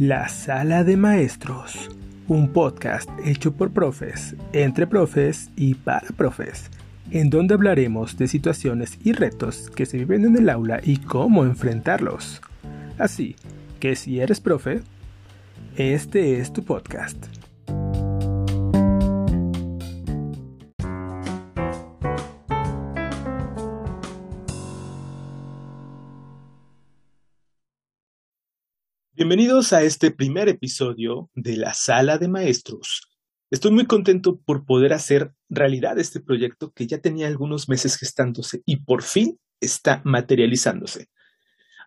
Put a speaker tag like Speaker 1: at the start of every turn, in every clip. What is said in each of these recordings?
Speaker 1: La Sala de Maestros, un podcast hecho por profes, entre profes y para profes, en donde hablaremos de situaciones y retos que se viven en el aula y cómo enfrentarlos. Así que si eres profe, este es tu podcast. Bienvenidos a este primer episodio de la Sala de Maestros. Estoy muy contento por poder hacer realidad este proyecto que ya tenía algunos meses gestándose y por fin está materializándose.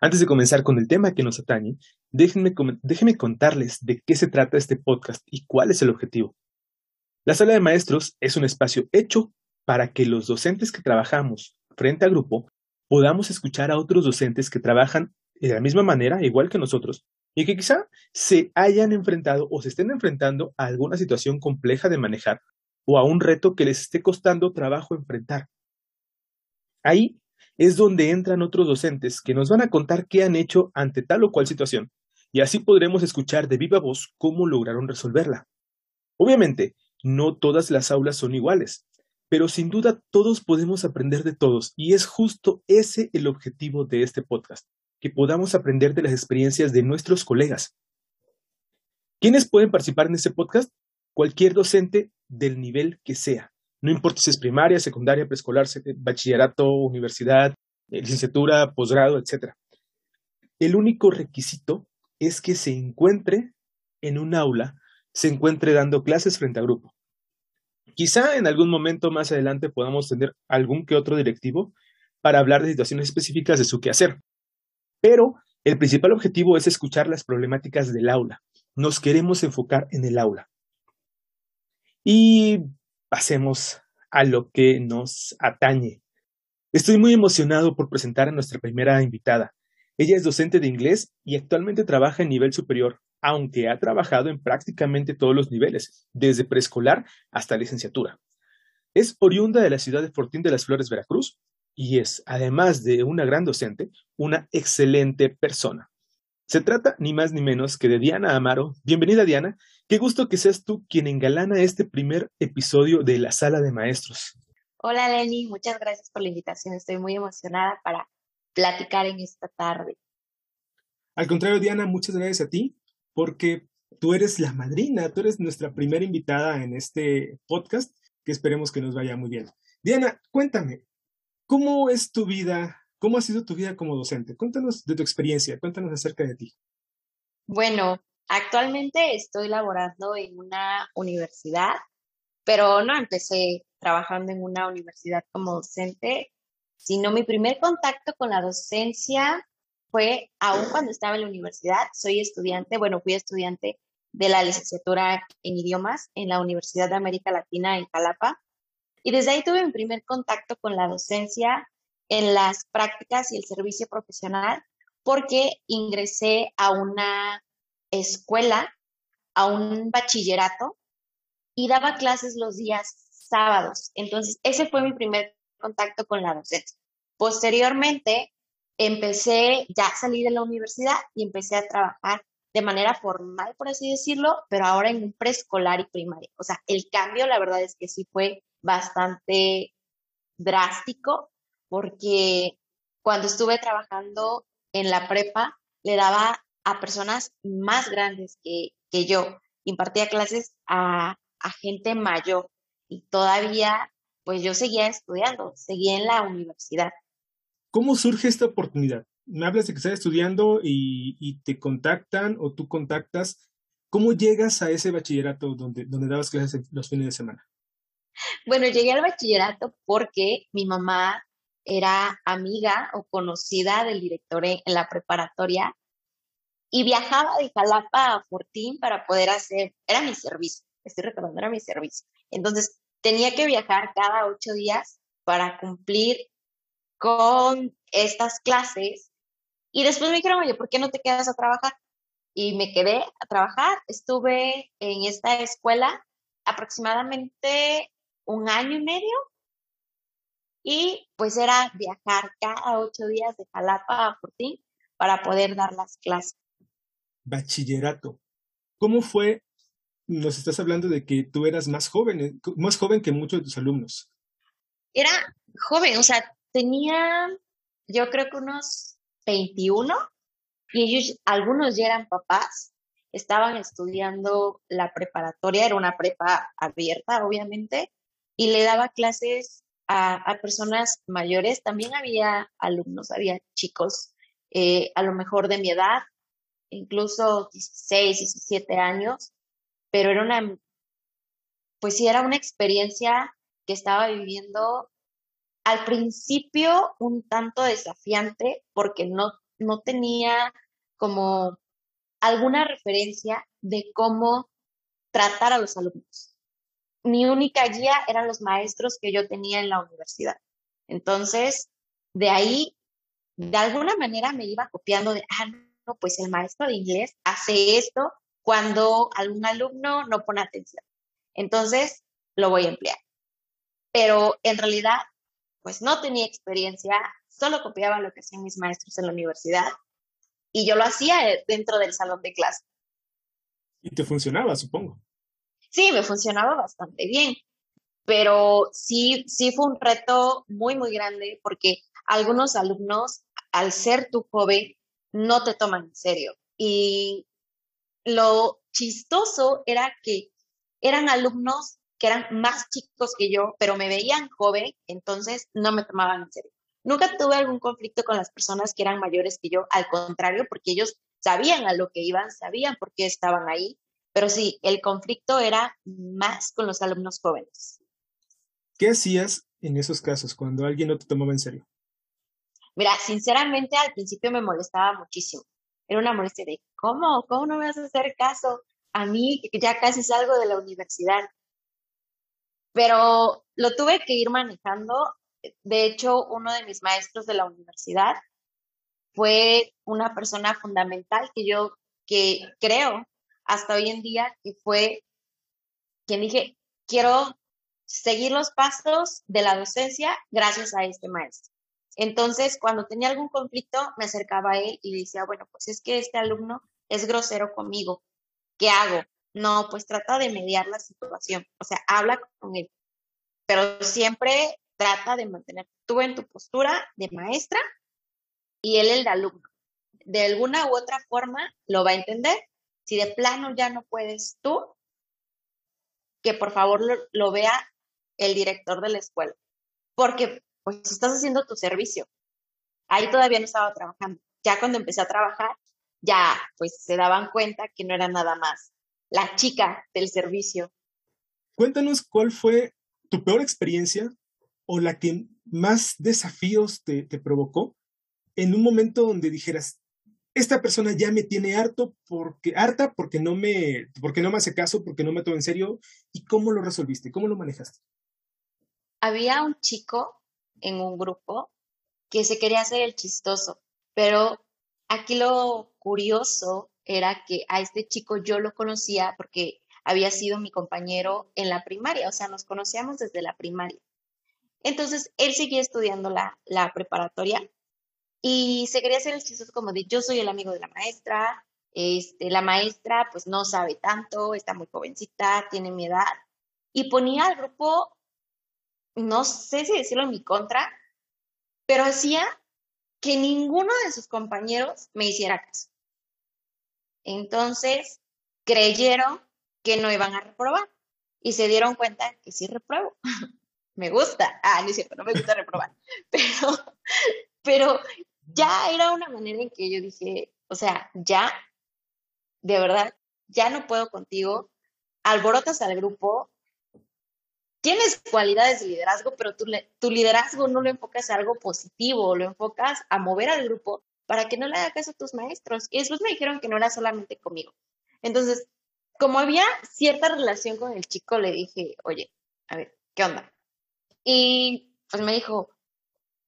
Speaker 1: Antes de comenzar con el tema que nos atañe, déjenme, déjenme contarles de qué se trata este podcast y cuál es el objetivo. La Sala de Maestros es un espacio hecho para que los docentes que trabajamos frente a grupo podamos escuchar a otros docentes que trabajan de la misma manera, igual que nosotros, y que quizá se hayan enfrentado o se estén enfrentando a alguna situación compleja de manejar o a un reto que les esté costando trabajo enfrentar. Ahí es donde entran otros docentes que nos van a contar qué han hecho ante tal o cual situación, y así podremos escuchar de viva voz cómo lograron resolverla. Obviamente, no todas las aulas son iguales, pero sin duda todos podemos aprender de todos, y es justo ese el objetivo de este podcast, que podamos aprender de las experiencias de nuestros colegas. ¿Quiénes pueden participar en este podcast? Cualquier docente del nivel que sea. No importa si es primaria, secundaria, preescolar, bachillerato, universidad, eh, licenciatura, posgrado, etc. El único requisito es que se encuentre en un aula, se encuentre dando clases frente a grupo. Quizá en algún momento más adelante podamos tener algún que otro directivo para hablar de situaciones específicas de su quehacer. Pero el principal objetivo es escuchar las problemáticas del aula. Nos queremos enfocar en el aula. Y pasemos a lo que nos atañe. Estoy muy emocionado por presentar a nuestra primera invitada. Ella es docente de inglés y actualmente trabaja en nivel superior, aunque ha trabajado en prácticamente todos los niveles, desde preescolar hasta licenciatura. Es oriunda de la ciudad de Fortín de las Flores, Veracruz, y es, además de una gran docente, una excelente persona. Se trata ni más ni menos que de Diana Amaro. Bienvenida Diana, qué gusto que seas tú quien engalana este primer episodio de la sala de maestros.
Speaker 2: Hola Lenny, muchas gracias por la invitación, estoy muy emocionada para platicar en esta tarde.
Speaker 1: Al contrario Diana, muchas gracias a ti porque tú eres la madrina, tú eres nuestra primera invitada en este podcast que esperemos que nos vaya muy bien. Diana, cuéntame, ¿Cómo es tu vida? ¿Cómo ha sido tu vida como docente? Cuéntanos de tu experiencia, cuéntanos acerca de ti.
Speaker 2: Bueno, actualmente estoy laborando en una universidad, pero no empecé trabajando en una universidad como docente, sino mi primer contacto con la docencia fue aún cuando estaba en la universidad. Soy estudiante, bueno, fui estudiante de la licenciatura en idiomas en la Universidad de América Latina en Jalapa. Y desde ahí tuve mi primer contacto con la docencia en las prácticas y el servicio profesional porque ingresé a una escuela, a un bachillerato y daba clases los días sábados. Entonces, ese fue mi primer contacto con la docencia. Posteriormente, empecé, ya salí de la universidad y empecé a trabajar de manera formal, por así decirlo, pero ahora en un preescolar y primaria. O sea, el cambio, la verdad es que sí fue bastante drástico porque cuando estuve trabajando en la prepa le daba a personas más grandes que, que yo, impartía clases a, a gente mayor y todavía pues yo seguía estudiando, seguía en la universidad.
Speaker 1: ¿Cómo surge esta oportunidad? Me hablas de que estás estudiando y, y, te contactan o tú contactas. ¿Cómo llegas a ese bachillerato donde, donde dabas clases los fines de semana?
Speaker 2: Bueno, llegué al bachillerato porque mi mamá era amiga o conocida del director en, la preparatoria y viajaba de Jalapa a Fortín para poder hacer, era mi servicio, estoy recordando, era mi servicio. Entonces, tenía que viajar cada ocho días para cumplir con estas clases y después me dijeron, oye, ¿por qué no te quedas a trabajar? Y me quedé a trabajar, estuve en esta escuela aproximadamente un año y medio y pues era viajar cada ocho días de Jalapa a Fortín para poder dar las clases.
Speaker 1: bachillerato. ¿Cómo fue? Nos estás hablando de que tú eras más joven, eh, más joven que muchos de tus alumnos.
Speaker 2: Era joven, o sea, tenía yo creo que unos 21 y ellos, algunos ya eran papás, estaban estudiando la preparatoria, era una prepa abierta, obviamente, y le daba clases a, personas mayores. También había alumnos, había chicos, eh, a lo mejor de mi edad, incluso 16, 17 años, pero era una, pues sí, era una experiencia que estaba viviendo al principio un tanto desafiante porque no, no tenía como alguna referencia de cómo tratar a los alumnos. Mi única guía eran los maestros que yo tenía en la universidad. Entonces, de ahí, de alguna manera me iba copiando de, ah, no, pues el maestro de inglés hace esto cuando algún alumno no pone atención. Entonces, lo voy a emplear. Pero en realidad, pues no tenía experiencia, solo copiaba lo que hacían mis maestros en la universidad y yo lo hacía eh, dentro del salón de clase.
Speaker 1: Y te funcionaba, supongo.
Speaker 2: Sí, me funcionaba bastante bien, pero sí, sí fue un reto muy, muy grande porque algunos alumnos, al ser tu joven, no te toman en serio. Y lo chistoso era que eran alumnos que eran más chicos que yo, pero me veían joven, entonces no me tomaban en serio. Nunca tuve algún conflicto con las personas que eran mayores que yo, al contrario, porque ellos sabían a lo que iban, sabían por qué estaban ahí, pero sí, el conflicto era más con los alumnos jóvenes.
Speaker 1: ¿Qué hacías en esos casos cuando alguien no te tomaba en serio?
Speaker 2: Mira, sinceramente al principio me molestaba muchísimo. Era una molestia de, ¿cómo? ¿Cómo no me vas a hacer caso? A mí, que ya casi salgo de la universidad. Pero lo tuve que ir manejando de hecho, uno de mis maestros de la universidad fue una persona fundamental que yo, que creo hasta hoy en día que fue quien dije, quiero seguir los pasos de la docencia gracias a este maestro. Entonces, cuando tenía algún conflicto, me acercaba a él y decía, bueno, pues es que este alumno es grosero conmigo. ¿Qué hago? No, pues trata de mediar la situación. O sea, habla con él. Pero siempre trata de mantener tú en tu postura de maestra y él el de alumno. De alguna u otra forma lo va a entender. Si de plano ya no puedes tú, que por favor lo, vea el director de la escuela, porque pues estás haciendo tu servicio. Ahí todavía no estaba trabajando. Ya cuando empecé a trabajar, ya pues se daban cuenta que no era nada más la chica del servicio.
Speaker 1: Cuéntanos cuál fue tu peor experiencia o la que más desafíos te, provocó en un momento donde dijeras, esta persona ya me tiene harto porque, harta porque no me, porque no me hace caso, porque no me toma en serio, ¿y cómo lo resolviste? ¿Cómo lo manejaste?
Speaker 2: Había un chico en un grupo que se quería hacer el chistoso, pero aquí lo curioso era que a este chico yo lo conocía porque había sido mi compañero en la primaria, o sea, nos conocíamos desde la primaria. Entonces, él seguía estudiando la, la preparatoria y se quería hacer el chistoso como de yo soy el amigo de la maestra, este, la maestra pues no sabe tanto, está muy jovencita, tiene mi edad. Y ponía al grupo, no sé si decirlo en mi contra, pero hacía que ninguno de sus compañeros me hiciera caso. Entonces, creyeron que no iban a reprobar y se dieron cuenta que sí repruebo. me gusta. Ah, no es cierto, no me gusta reprobar. Pero, pero ya era una manera en que yo dije, o sea, ya, de verdad, ya no puedo contigo. Alborotas al grupo. Tienes cualidades de liderazgo, pero tu, tu liderazgo no lo enfocas a algo positivo, lo enfocas a mover al grupo para que no le haga caso a tus maestros. Y después me dijeron que no era solamente conmigo. Entonces, como había cierta relación con el chico, le dije, oye, a ver, ¿qué onda? Y pues me dijo,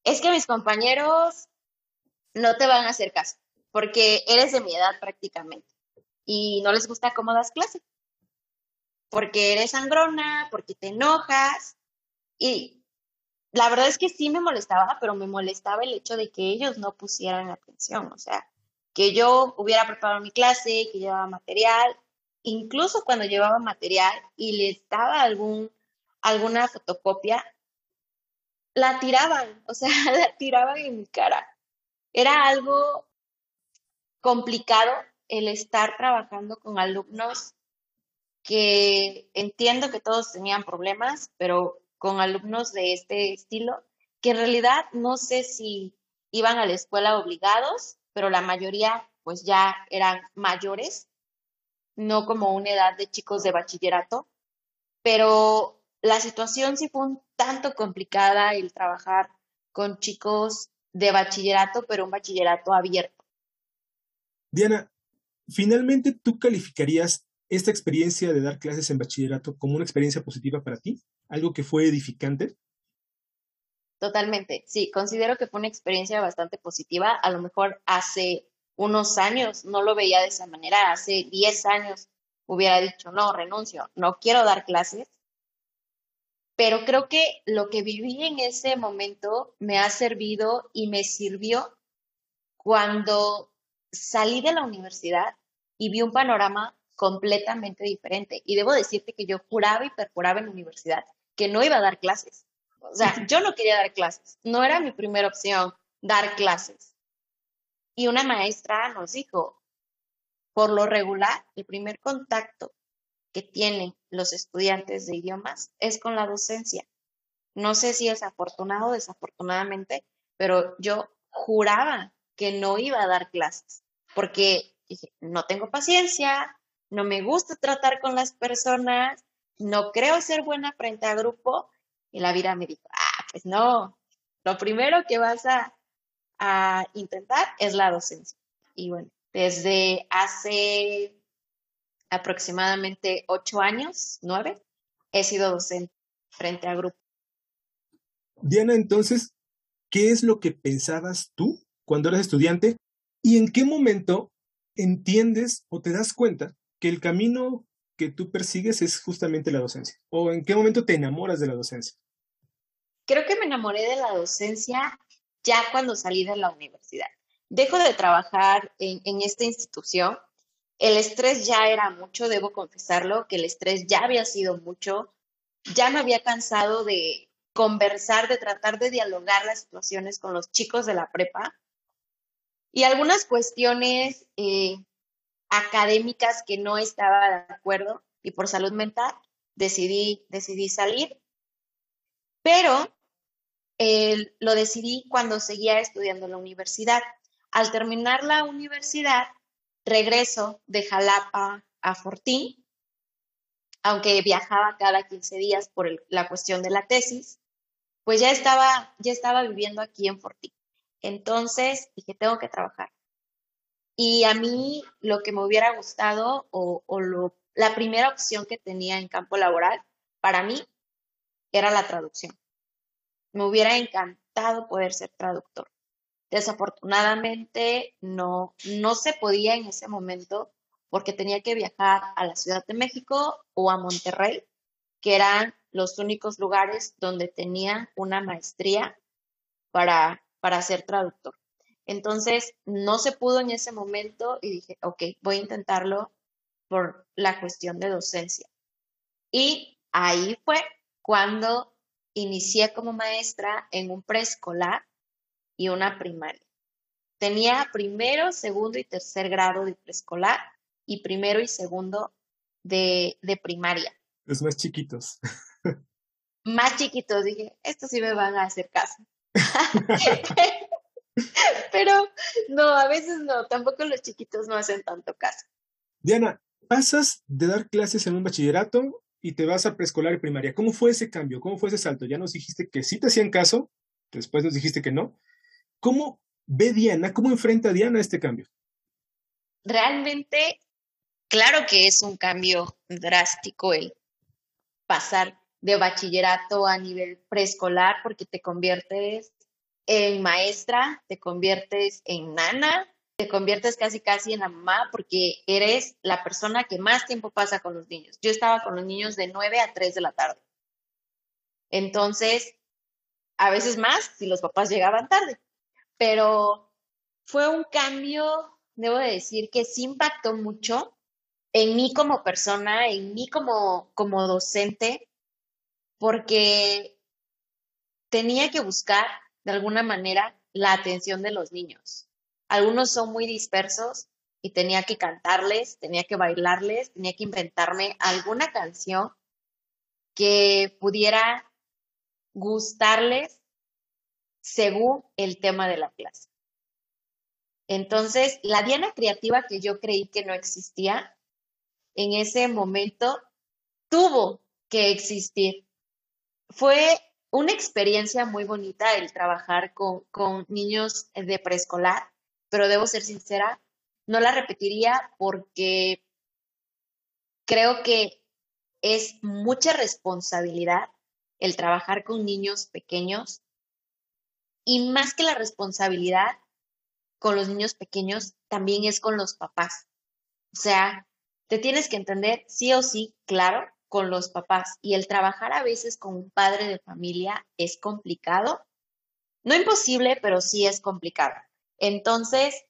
Speaker 2: es que mis compañeros no te van a hacer caso, porque eres de mi edad prácticamente y no les gusta cómo das clase, porque eres sangrona, porque te enojas y la verdad es que sí me molestaba, pero me molestaba el hecho de que ellos no pusieran atención, o sea, que yo hubiera preparado mi clase, que llevaba material, incluso cuando llevaba material y le estaba algún, alguna fotocopia, la tiraban, o sea, la tiraban en mi cara. Era algo complicado el estar trabajando con alumnos que entiendo que todos tenían problemas, pero con alumnos de este estilo, que en realidad no sé si iban a la escuela obligados, pero la mayoría pues ya eran mayores, no como una edad de chicos de bachillerato, pero la situación sí fue un tanto complicada el trabajar con chicos de bachillerato, pero un bachillerato abierto.
Speaker 1: Diana, finalmente tú calificarías esta experiencia de dar clases en bachillerato como una experiencia positiva para ti, algo que fue edificante.
Speaker 2: Totalmente, sí, considero que fue una experiencia bastante positiva. A lo mejor hace unos años no lo veía de esa manera, hace 10 años hubiera dicho, no, renuncio, no quiero dar clases. Pero creo que lo que viví en ese momento me ha servido y me sirvió cuando salí de la universidad y vi un panorama completamente diferente. Y debo decirte que yo juraba y perforaba en la universidad que no iba a dar clases. O sea, yo no quería dar clases, no era mi primera opción dar clases. Y una maestra nos dijo, por lo regular, el primer contacto que tienen los estudiantes de idiomas es con la docencia. No sé si es afortunado o desafortunadamente, pero yo juraba que no iba a dar clases porque dije, no tengo paciencia, no me gusta tratar con las personas, no creo ser buena frente a grupo. Y la vida me dijo, ah, pues no, lo primero que vas a, a intentar es la docencia. Y bueno, desde hace aproximadamente ocho años, nueve, he sido docente frente a grupo.
Speaker 1: Diana, entonces, ¿qué es lo que pensabas tú cuando eras estudiante y en qué momento entiendes o te das cuenta que el camino que tú persigues es justamente la docencia? ¿O en qué momento te enamoras de la docencia?
Speaker 2: Creo que me enamoré de la docencia ya cuando salí de la universidad. Dejo de trabajar en, en esta institución. El estrés ya era mucho, debo confesarlo, que el estrés ya había sido mucho. Ya me había cansado de conversar, de tratar de dialogar las situaciones con los chicos de la prepa. Y algunas cuestiones eh, académicas que no estaba de acuerdo y por salud mental decidí, decidí salir. Pero eh, lo decidí cuando seguía estudiando en la universidad. Al terminar la universidad, regreso de Jalapa a Fortín, aunque viajaba cada 15 días por la cuestión de la tesis, pues ya estaba, ya estaba viviendo aquí en Fortín. Entonces dije, tengo que trabajar. Y a mí lo que me hubiera gustado o, la primera opción que tenía en campo laboral para mí era la traducción. Me hubiera encantado poder ser traductor. Desafortunadamente no, no se podía en ese momento porque tenía que viajar a la Ciudad de México o a Monterrey, que eran los únicos lugares donde tenía una maestría para, para ser traductor. Entonces, no se pudo en ese momento y dije, ok, voy a intentarlo por la cuestión de docencia. Y ahí fue cuando inicié como maestra en un preescolar y una primaria. Tenía primero, segundo y tercer grado de preescolar y primero y segundo de, de primaria.
Speaker 1: Los más chiquitos.
Speaker 2: más chiquitos, dije, estos sí me van a hacer caso. Pero no, a veces no, tampoco los chiquitos no hacen tanto caso.
Speaker 1: Diana, pasas de dar clases en un bachillerato y te vas a preescolar y primaria. ¿Cómo fue ese cambio? ¿Cómo fue ese salto? Ya nos dijiste que sí te hacían caso, después nos dijiste que no. ¿Cómo ve Diana, cómo enfrenta Diana este cambio?
Speaker 2: Realmente, claro que es un cambio drástico el pasar de bachillerato a nivel preescolar porque te conviertes en maestra, te conviertes en nana, te conviertes casi casi en la mamá porque eres la persona que más tiempo pasa con los niños. Yo estaba con los niños de 9 a 3 de la tarde. Entonces, a veces más si los papás llegaban tarde, pero fue un cambio debo de decir que sí impactó mucho en mí como persona, en mí como, como docente, porque tenía que buscar de alguna manera la atención de los niños. Algunos son muy dispersos y tenía que cantarles, tenía que bailarles, tenía que inventarme alguna canción que pudiera gustarles según el tema de la clase. Entonces, la Diana creativa que yo creí que no existía, en ese momento tuvo que existir. Fue una experiencia muy bonita el trabajar con, con niños de preescolar, pero debo ser sincera, no la repetiría porque creo que es mucha responsabilidad el trabajar con niños pequeños y más que la responsabilidad con los niños pequeños, también es con los papás. O sea, te tienes que entender sí o sí, claro, con los papás. Y el trabajar a veces con un padre de familia es complicado. No imposible, pero sí es complicado. Entonces,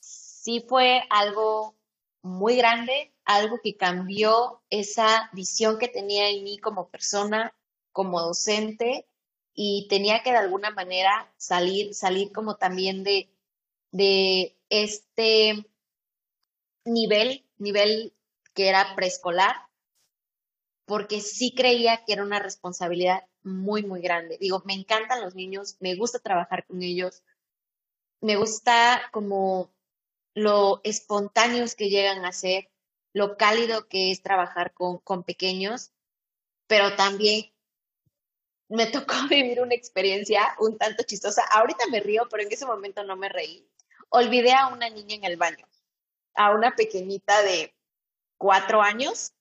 Speaker 2: sí fue algo muy grande, algo que cambió esa visión que tenía en mí como persona, como docente, y tenía que de alguna manera salir, salir como también de, de este nivel, nivel que era preescolar, porque sí creía que era una responsabilidad muy, muy grande. Digo, me encantan los niños, me gusta trabajar con ellos, me gusta como lo espontáneos que llegan a ser, lo cálido que es trabajar con, con pequeños, pero también me tocó vivir una experiencia un tanto chistosa. Ahorita me río, pero en ese momento no me reí. Olvidé a una niña en el baño, a una pequeñita de cuatro años.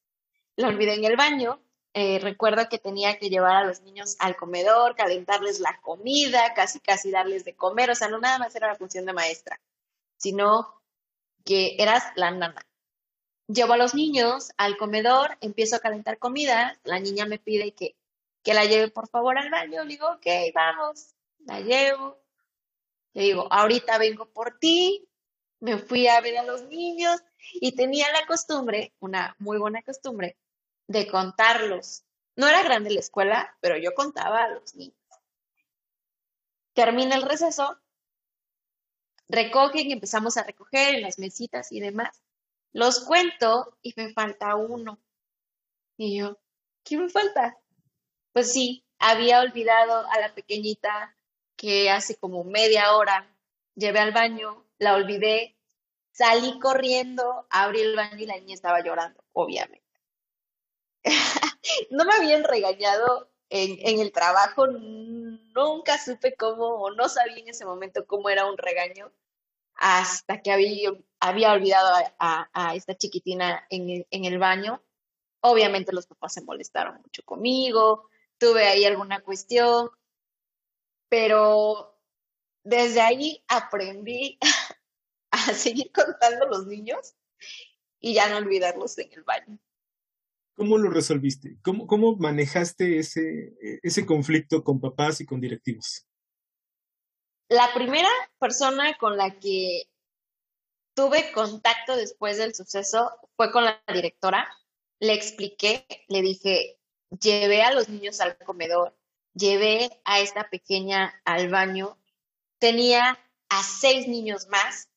Speaker 2: La olvidé en el baño. Eh, recuerdo que tenía que llevar a los niños al comedor, calentarles la comida, casi casi darles de comer. O sea, no nada más era la función de maestra, sino que eras la nana. Llevo a los niños al comedor, empiezo a calentar comida, la niña me pide que, que la lleve por favor al baño, le digo, ok, vamos, la llevo. Le digo, ahorita vengo por ti, me fui a ver a los niños y tenía la costumbre, una muy buena costumbre, de contarlos. No era grande la escuela, pero yo contaba a los niños. Termina el receso, recogen empezamos a recoger en las mesitas y demás. Los cuento y me falta uno. Y yo, ¿qué me falta? Pues sí, había olvidado a la pequeñita que hace como media hora llevé al baño, la olvidé, salí corriendo, abrí el baño y la niña estaba llorando, obviamente. no me habían regañado en, en, el trabajo, nunca supe cómo, o no sabía en ese momento cómo era un regaño, hasta que había, había olvidado a, esta chiquitina en en el baño. Obviamente los papás se molestaron mucho conmigo, tuve ahí alguna cuestión, pero desde ahí aprendí a seguir contando los niños y ya no olvidarlos en el baño.
Speaker 1: ¿Cómo lo resolviste? ¿Cómo, cómo manejaste ese, ese conflicto con papás y con directivos?
Speaker 2: La primera persona con la que tuve contacto después del suceso fue con la directora. Le expliqué, le dije, llevé a los niños al comedor, llevé a esta pequeña al baño, tenía a seis niños más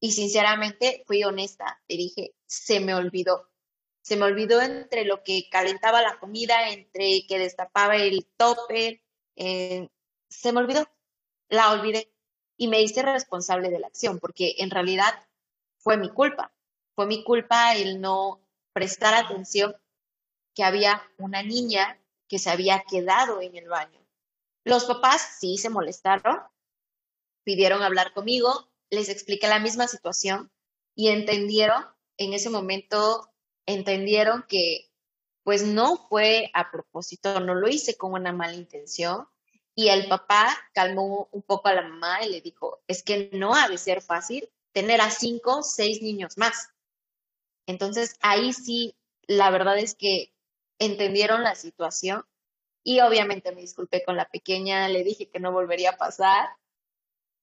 Speaker 2: y sinceramente fui honesta, le dije, se me olvidó. Se me olvidó entre lo que calentaba la comida, entre que destapaba el topper, eh, se me olvidó la olvidé y me hice responsable de la acción, porque en realidad fue mi culpa. Fue mi culpa el no prestar atención que había una niña que se había quedado en el baño. Los papás sí se molestaron, pidieron hablar conmigo, les expliqué la misma situación y entendieron, en ese momento entendieron que pues no fue a propósito, no lo hice con una mala intención, y el papá calmó un poco a la mamá y le dijo, es que no ha de ser fácil tener a cinco, seis niños más. Entonces ahí sí, la verdad es que entendieron la situación y obviamente me disculpé con la pequeña, le dije que no volvería a pasar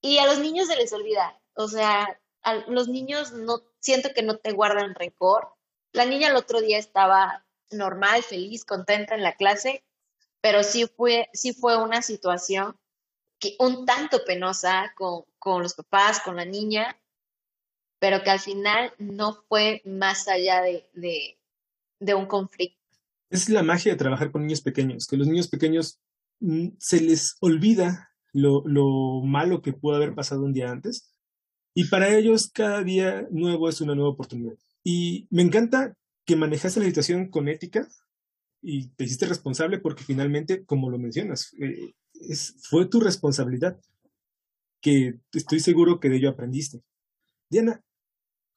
Speaker 2: y a los niños se les olvida, o sea, los niños no siento que no te guardan rencor. La niña el otro día estaba normal, feliz, contenta en la clase, pero sí fue, sí fue una situación que un tanto penosa con, con los papás, con la niña, pero que al final no fue más allá de, de, un conflicto.
Speaker 1: Es la magia de trabajar con niños pequeños, que los niños pequeños mm, se les olvida lo, lo malo que pudo haber pasado un día antes y para ellos cada día nuevo es una nueva oportunidad. Y me encanta que manejaste la situación con ética y te hiciste responsable porque finalmente, como lo mencionas, eh, fue tu responsabilidad, que estoy seguro que de ello aprendiste. Diana,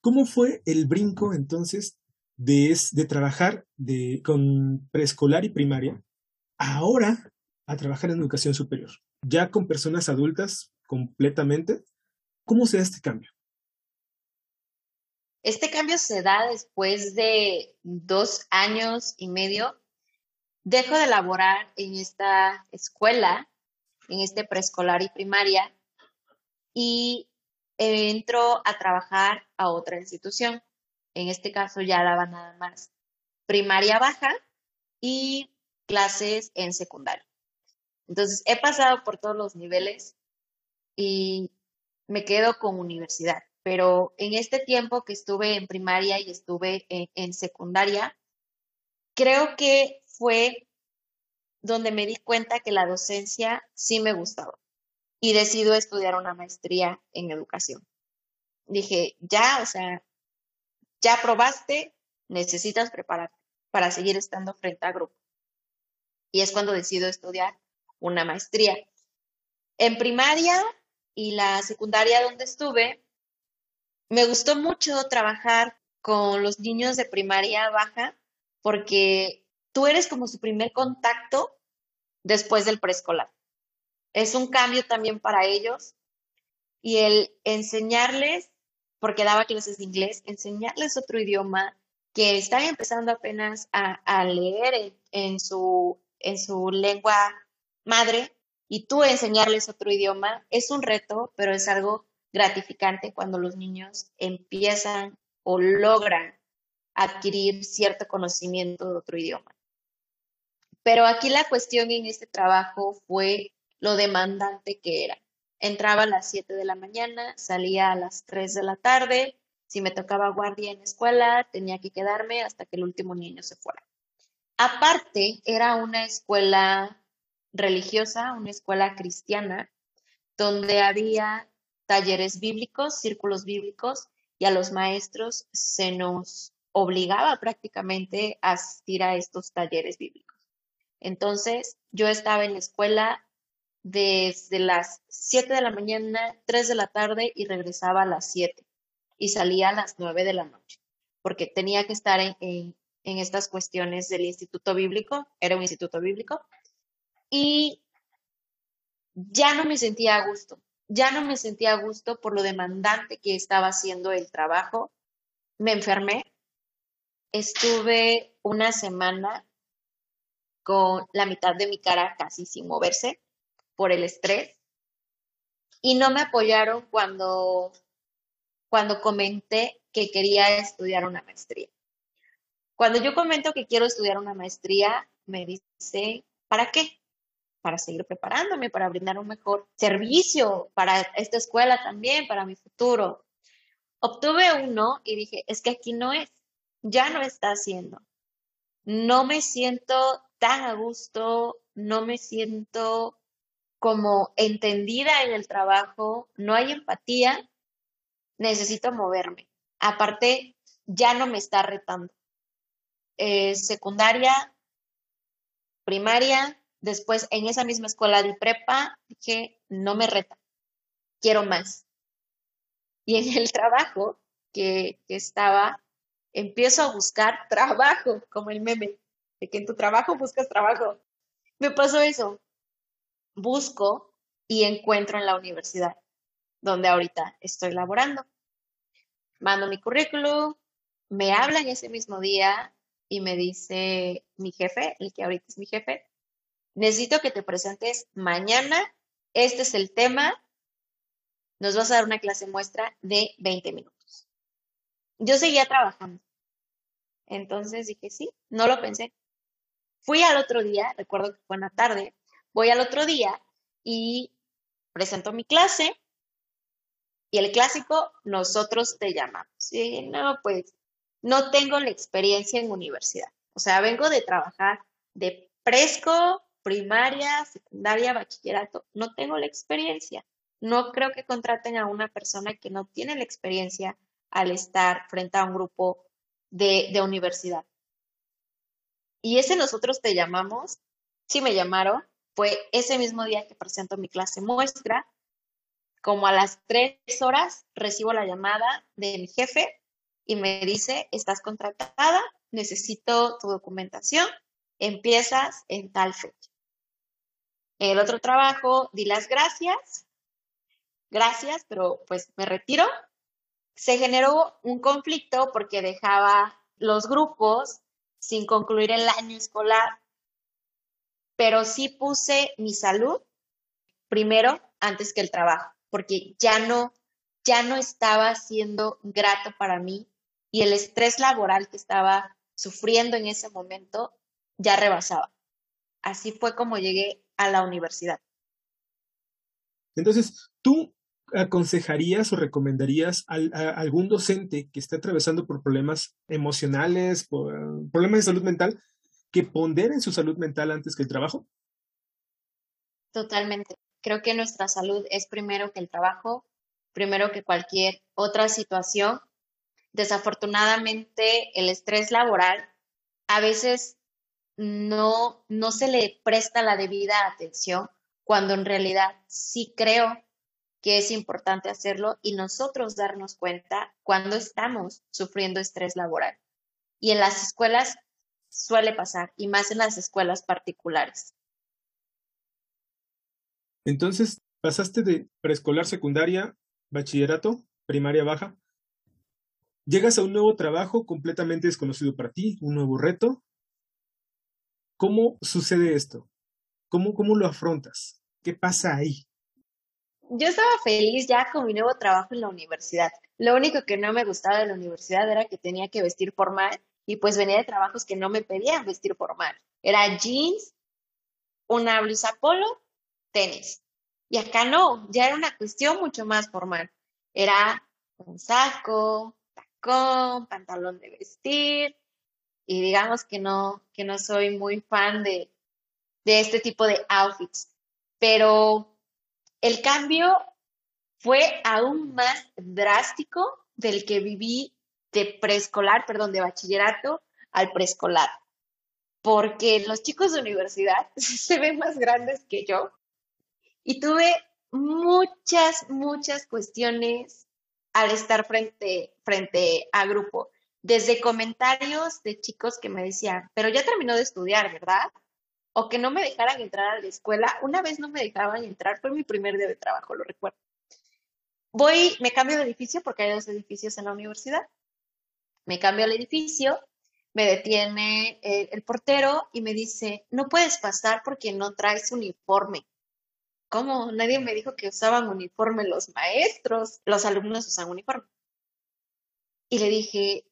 Speaker 1: ¿cómo fue el brinco entonces de, de trabajar de, con preescolar y primaria ahora a trabajar en educación superior? Ya con personas adultas completamente, ¿cómo se da este cambio?
Speaker 2: Este cambio se da después de dos años y medio. Dejo de laborar en esta escuela, en este preescolar y primaria, y entro a trabajar a otra institución. En este caso ya daba nada más primaria baja y clases en secundaria. Entonces he pasado por todos los niveles y me quedo con universidad pero en este tiempo que estuve en primaria y estuve en, secundaria, creo que fue donde me di cuenta que la docencia sí me gustaba y decido estudiar una maestría en educación. Dije, ya, o sea, ya probaste, necesitas prepararte para seguir estando frente a grupo. Y es cuando decido estudiar una maestría. En primaria y la secundaria donde estuve, me gustó mucho trabajar con los niños de primaria baja porque tú eres como su primer contacto después del preescolar. Es un cambio también para ellos y el enseñarles, porque daba clases de inglés, enseñarles otro idioma que están empezando apenas a, leer en, su, en su lengua madre y tú enseñarles otro idioma es un reto, pero es algo gratificante cuando los niños empiezan o logran adquirir cierto conocimiento de otro idioma. Pero aquí la cuestión en este trabajo fue lo demandante que era. Entraba a las 7 de la mañana, salía a las 3 de la tarde, si me tocaba guardia en la escuela, tenía que quedarme hasta que el último niño se fuera. Aparte, era una escuela religiosa, una escuela cristiana, donde había talleres bíblicos, círculos bíblicos, y a los maestros se nos obligaba prácticamente a asistir a estos talleres bíblicos. Entonces, yo estaba en la escuela desde las 7 de la mañana, 3 de la tarde y regresaba a las 7 y salía a las 9 de la noche, porque tenía que estar en, en, en estas cuestiones del instituto bíblico, era un instituto bíblico, y ya no me sentía a gusto ya no me sentía a gusto por lo demandante que estaba haciendo el trabajo. Me enfermé. Estuve una semana con la mitad de mi cara casi sin moverse por el estrés y no me apoyaron cuando, cuando comenté que quería estudiar una maestría. Cuando yo comento que quiero estudiar una maestría, me dice, ¿para qué? para seguir preparándome, para brindar un mejor servicio para esta escuela también, para mi futuro. Obtuve uno y dije, es que aquí no es, ya no está haciendo. No me siento tan a gusto, no me siento como entendida en el trabajo, no hay empatía, necesito moverme. Aparte, ya no me está retando. Eh, secundaria, primaria, Después, en esa misma escuela de prepa, dije, no me reta, quiero más. Y en el trabajo que, que estaba, empiezo a buscar trabajo, como el meme, de que en tu trabajo buscas trabajo. Me pasó eso. Busco y encuentro en la universidad, donde ahorita estoy laborando. Mando mi currículum, me hablan ese mismo día y me dice mi jefe, el que ahorita es mi jefe, necesito que te presentes mañana, este es el tema, nos vas a dar una clase muestra de 20 minutos. Yo seguía trabajando. Entonces dije, sí, no lo pensé. Fui al otro día, recuerdo que fue en la tarde, voy al otro día y presento mi clase y el clásico, nosotros te llamamos. Y no, pues no tengo la experiencia en universidad. O sea, vengo de trabajar de presco, primaria, secundaria, bachillerato. No tengo la experiencia. No creo que contraten a una persona que no tiene la experiencia al estar frente a un grupo de, de universidad. Y ese nosotros te llamamos, sí me llamaron, fue ese mismo día que presento mi clase muestra, como a las tres horas recibo la llamada de mi jefe y me dice, estás contratada, necesito tu documentación, empiezas en tal fecha. En el otro trabajo di las gracias, gracias, pero pues me retiro. Se generó un conflicto porque dejaba los grupos sin concluir el año escolar, pero sí puse mi salud primero antes que el trabajo, porque ya no, ya no estaba siendo grato para mí y el estrés laboral que estaba sufriendo en ese momento ya rebasaba. Así fue como llegué a la universidad.
Speaker 1: Entonces, ¿tú aconsejarías o recomendarías a, algún docente que esté atravesando por problemas emocionales, por problemas de salud mental, que ponderen su salud mental antes que el trabajo?
Speaker 2: Totalmente. Creo que nuestra salud es primero que el trabajo, primero que cualquier otra situación. Desafortunadamente, el estrés laboral a veces no, no se le presta la debida atención cuando en realidad sí creo que es importante hacerlo y nosotros darnos cuenta cuando estamos sufriendo estrés laboral. Y en las escuelas suele pasar, y más en las escuelas particulares.
Speaker 1: Entonces, pasaste de preescolar, secundaria, bachillerato, primaria baja. Llegas a un nuevo trabajo completamente desconocido para ti, un nuevo reto. ¿Cómo sucede esto? ¿Cómo, cómo lo afrontas? ¿Qué pasa ahí?
Speaker 2: yo estaba feliz ya con mi nuevo trabajo en la universidad. Lo único que no me gustaba de la universidad era que tenía que vestir formal y pues venía de trabajos que no me pedían vestir formal. Era jeans, una blusa polo, tenis. Y acá no, ya era una cuestión mucho más formal. Era un saco, tacón, pantalón de vestir. Y digamos que no, que no soy muy fan de, de este tipo de outfits. Pero el cambio fue aún más drástico del que viví de preescolar, perdón, de bachillerato al preescolar, porque los chicos de universidad se ven más grandes que yo y tuve muchas, muchas cuestiones al estar frente, frente a grupo, desde comentarios de chicos que me decían, pero ya terminó de estudiar, ¿verdad? o que no me dejaran entrar a la escuela. Una vez no me dejaban entrar, fue mi primer día de trabajo, lo recuerdo. Voy, me cambio de edificio porque hay dos edificios en la universidad. Me cambio al edificio, me detiene el, el portero y me dice, no puedes pasar porque no traes uniforme. ¿Cómo? Nadie me dijo que usaban uniforme los maestros. Los alumnos usan uniforme. Y le dije,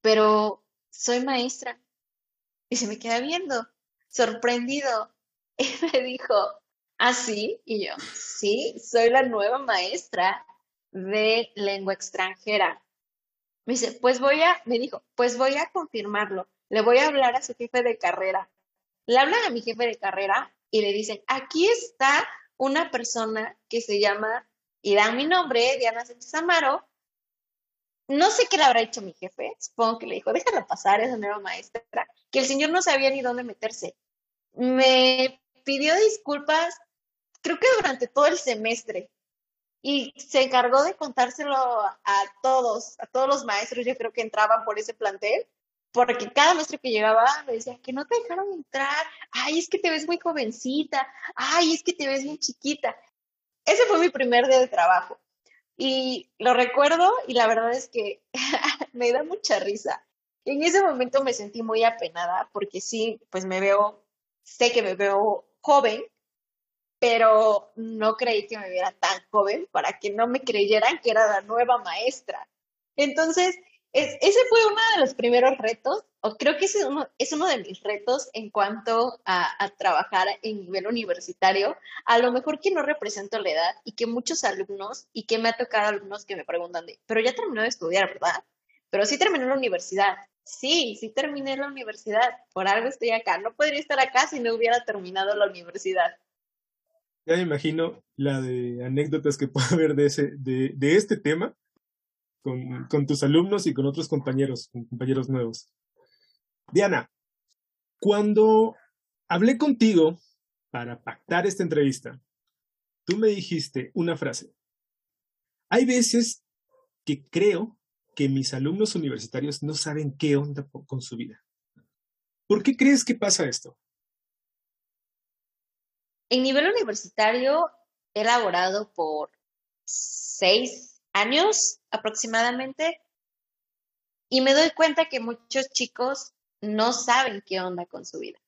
Speaker 2: pero soy maestra. Y se me queda viendo sorprendido. Y me dijo, ¿ah, sí? Y yo, sí, soy la nueva maestra de lengua extranjera. Me dice, pues voy a, me dijo, pues voy a confirmarlo. Le voy a hablar a su jefe de carrera. Le hablan a mi jefe de carrera y le dicen, aquí está una persona que se llama, y dan mi nombre, Diana Sánchez Amaro. No sé qué le habrá hecho mi jefe, supongo que le dijo, déjala pasar, es la nueva maestra, que el señor no sabía ni dónde meterse me pidió disculpas, creo que durante todo el semestre. Y se encargó de contárselo a todos, a todos los maestros, yo creo que entraban por ese plantel, porque cada maestro que llegaba me decía que no te dejaron entrar, ay, es que te ves muy jovencita, ay, es que te ves bien chiquita. Ese fue mi primer día de trabajo. Y lo recuerdo y la verdad es que me da mucha risa. En ese momento me sentí muy apenada porque sí, pues me veo sé que me veo joven, pero no creí que me viera tan joven para que no me creyeran que era la nueva maestra. Entonces, ese fue uno de los primeros retos, o creo que es uno, es uno de mis retos en cuanto a, a, trabajar en nivel universitario. A lo mejor que no represento la edad y que muchos alumnos, y que me ha tocado alumnos que me preguntan de, pero ya terminó de estudiar, ¿verdad? Pero sí terminó la universidad. Sí, sí terminé la universidad. Por algo estoy acá. No podría estar acá si no hubiera terminado la universidad.
Speaker 1: Ya me imagino la de anécdotas que puede haber de, ese, de, de este tema con, tus alumnos y con otros compañeros, con compañeros nuevos. Diana, cuando hablé contigo para pactar esta entrevista, tú me dijiste una frase. Hay veces que creo que mis alumnos universitarios no saben qué onda con su vida. ¿Por qué crees que pasa esto?
Speaker 2: En nivel universitario, he elaborado por seis años aproximadamente y me doy cuenta que muchos chicos no saben qué onda con su vida.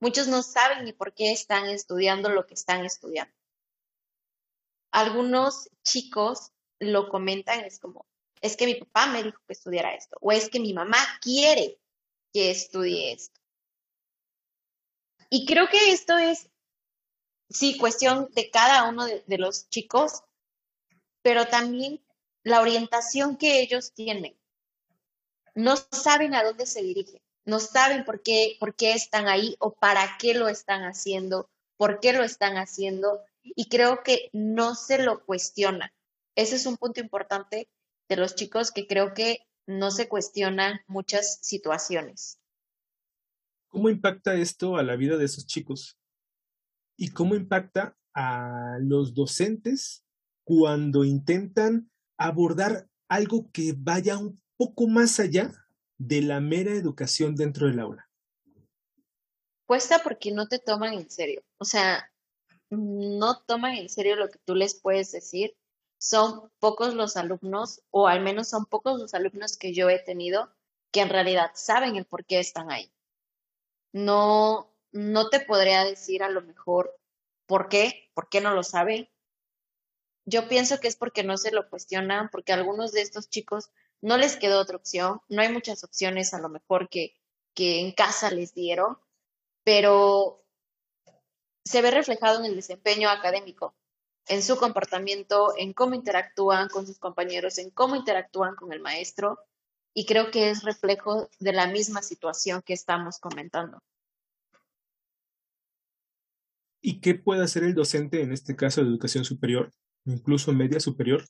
Speaker 2: Muchos no saben ni por qué están estudiando lo que están estudiando. Algunos chicos lo comentan, es como, es que mi papá me dijo que estudiara esto, o es que mi mamá quiere que estudie esto. Y creo que esto es, sí, cuestión de cada uno de, los chicos pero también la orientación que ellos tienen. No saben a dónde se dirigen, no saben por qué, por qué están ahí o para qué lo están haciendo, por qué lo están haciendo y creo que no se lo cuestionan. Ese es un punto importante de los chicos que creo que no se cuestionan muchas situaciones.
Speaker 1: ¿Cómo impacta esto a la vida de esos chicos? ¿Y cómo impacta a los docentes cuando intentan abordar algo que vaya un poco más allá de la mera educación dentro del aula?
Speaker 2: Cuesta porque no te toman en serio. O sea, no toman en serio lo que tú les puedes decir. Son pocos los alumnos, o al menos son pocos los alumnos que yo he tenido, que en realidad saben el por qué están ahí. No, no te podría decir a lo mejor por qué, por qué no lo saben, yo pienso que es porque no se lo cuestionan, porque a algunos de estos chicos no les quedó otra opción, no hay muchas opciones a lo mejor que, que en casa les dieron, pero se ve reflejado en el desempeño académico, en su comportamiento, en cómo interactúan con sus compañeros, en cómo interactúan con el maestro, y creo que es reflejo de la misma situación que estamos comentando.
Speaker 1: ¿Y qué puede hacer el docente, en este caso de educación superior, incluso media superior,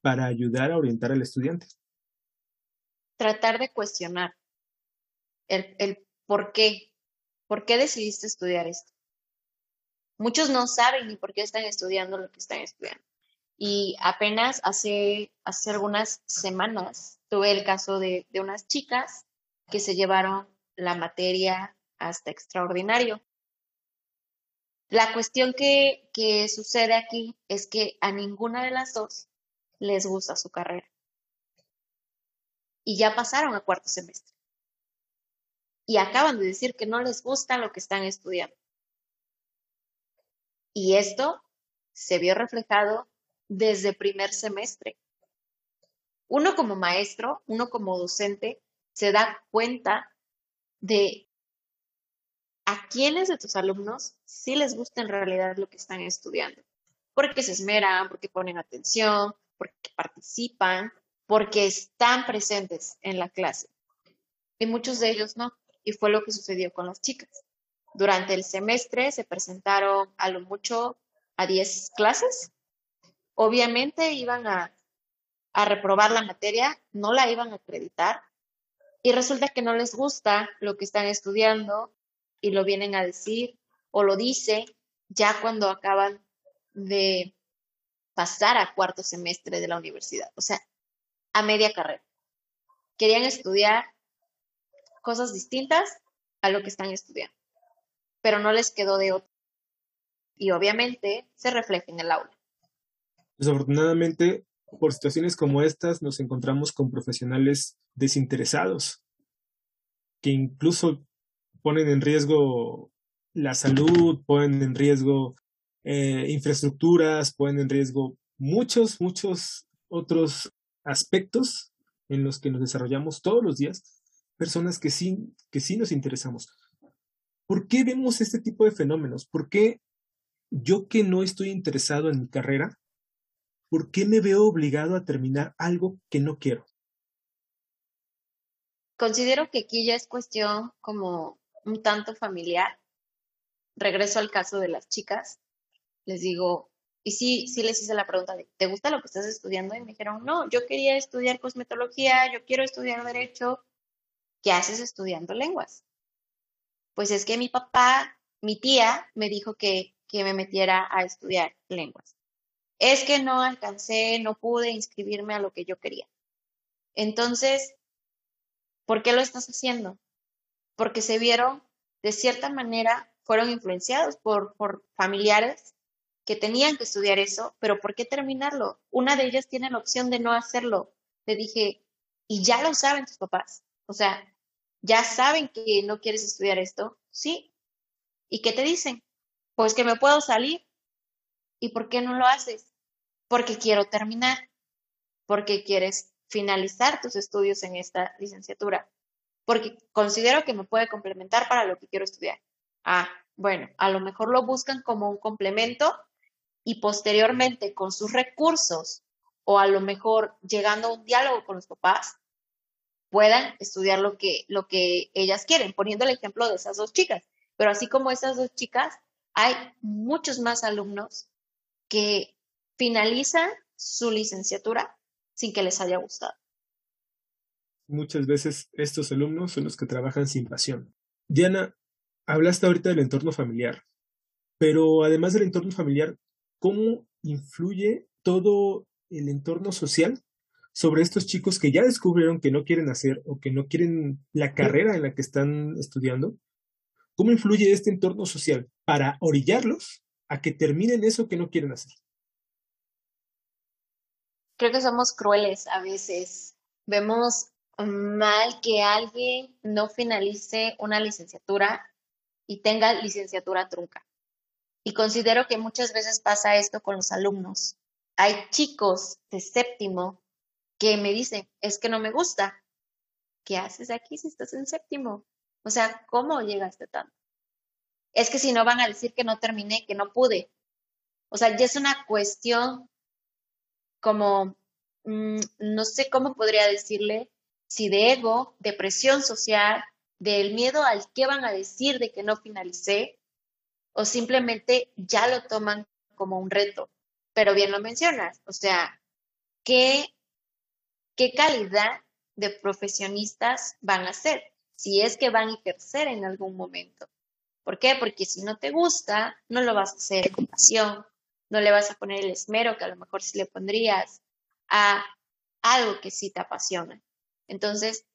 Speaker 1: para ayudar a orientar al estudiante.
Speaker 2: Tratar de cuestionar el, por qué, por qué decidiste estudiar esto. Muchos no saben ni por qué están estudiando lo que están estudiando. Y apenas hace, hace algunas semanas tuve el caso de, de unas chicas que se llevaron la materia hasta extraordinario. La cuestión que, sucede aquí es que a ninguna de las dos les gusta su carrera. Y ya pasaron a cuarto semestre. Y acaban de decir que no les gusta lo que están estudiando. Y esto se vio reflejado desde primer semestre. Uno como maestro, uno como docente, se da cuenta de a quiénes de tus alumnos sí les gusta en realidad lo que están estudiando. Porque se esmeran, porque ponen atención, porque participan, porque están presentes en la clase. Y muchos de ellos no. Y fue lo que sucedió con las chicas. Durante el semestre se presentaron a lo mucho a 10 clases. Obviamente iban a, a reprobar la materia, no la iban a acreditar. Y resulta que no les gusta lo que están estudiando y lo vienen a decir o lo dice ya cuando acaban de pasar a cuarto semestre de la universidad, o sea, a media carrera. Querían estudiar cosas distintas a lo que están estudiando, pero no les quedó de otro. Y obviamente se refleja en el aula.
Speaker 1: Desafortunadamente, por situaciones como estas, nos encontramos con profesionales desinteresados, que incluso ponen en riesgo la salud, ponen en riesgo eh, infraestructuras, ponen en riesgo muchos, muchos otros aspectos en los que nos desarrollamos todos los días, personas que sí, que sí nos interesamos. ¿Por qué vemos este tipo de fenómenos? ¿Por qué yo que no estoy interesado en mi carrera, por qué me veo obligado a terminar algo que no quiero?
Speaker 2: Considero que aquí ya es cuestión como un tanto familiar. Regreso al caso de las chicas. Les digo, y sí, sí les hice la pregunta de, ¿te gusta lo que estás estudiando? Y me dijeron, no, yo quería estudiar cosmetología, yo quiero estudiar derecho. ¿Qué haces estudiando lenguas? Pues es que mi papá, mi tía, me dijo que, que me metiera a estudiar lenguas. Es que no alcancé, no pude inscribirme a lo que yo quería. Entonces, ¿por qué lo estás haciendo? Porque se vieron, de cierta manera, fueron influenciados por, familiares que tenían que estudiar eso, pero ¿por qué terminarlo? Una de ellas tiene la opción de no hacerlo. Le dije, y ya lo saben tus papás. O sea, ya saben que no quieres estudiar esto, ¿sí? ¿Y qué te dicen? Pues que me puedo salir. ¿Y por qué no lo haces? Porque quiero terminar, porque quieres finalizar tus estudios en esta licenciatura, porque considero que me puede complementar para lo que quiero estudiar. Ah, bueno, a lo mejor lo buscan como un complemento y posteriormente con sus recursos o a lo mejor llegando a un diálogo con los papás, puedan estudiar lo que, lo que ellas quieren, poniendo el ejemplo de esas dos chicas. Pero así como esas dos chicas, hay muchos más alumnos que finalizan su licenciatura sin que les haya gustado.
Speaker 1: Muchas veces estos alumnos son los que trabajan sin pasión. Diana, hablaste ahorita del entorno familiar, pero además del entorno familiar, ¿cómo influye todo el entorno social sobre estos chicos que ya descubrieron que no quieren hacer o que no quieren la carrera en la que están estudiando, ¿cómo influye este entorno social para orillarlos a que terminen eso que no quieren hacer?
Speaker 2: Creo que somos crueles a veces. Vemos mal que alguien no finalice una licenciatura y tenga licenciatura trunca. Y considero que muchas veces pasa esto con los alumnos. Hay chicos de séptimo que me dicen, es que no me gusta. ¿Qué haces aquí si estás en séptimo? O sea, ¿cómo llegaste tanto? Es que si no van a decir que no terminé, que no pude. O sea, ya es una cuestión como, mm, no sé cómo podría decirle, si de ego, de presión social, del miedo al qué van a decir de que no finalicé, o simplemente ya lo toman como un reto. Pero bien lo mencionas, o sea, ¿qué qué calidad de profesionistas van a ser, si es que van a ejercer en algún momento. ¿Por qué? Porque si no te gusta, no lo vas a hacer con pasión, no le vas a poner el esmero que a lo mejor sí le pondrías a algo que sí te apasiona. Entonces,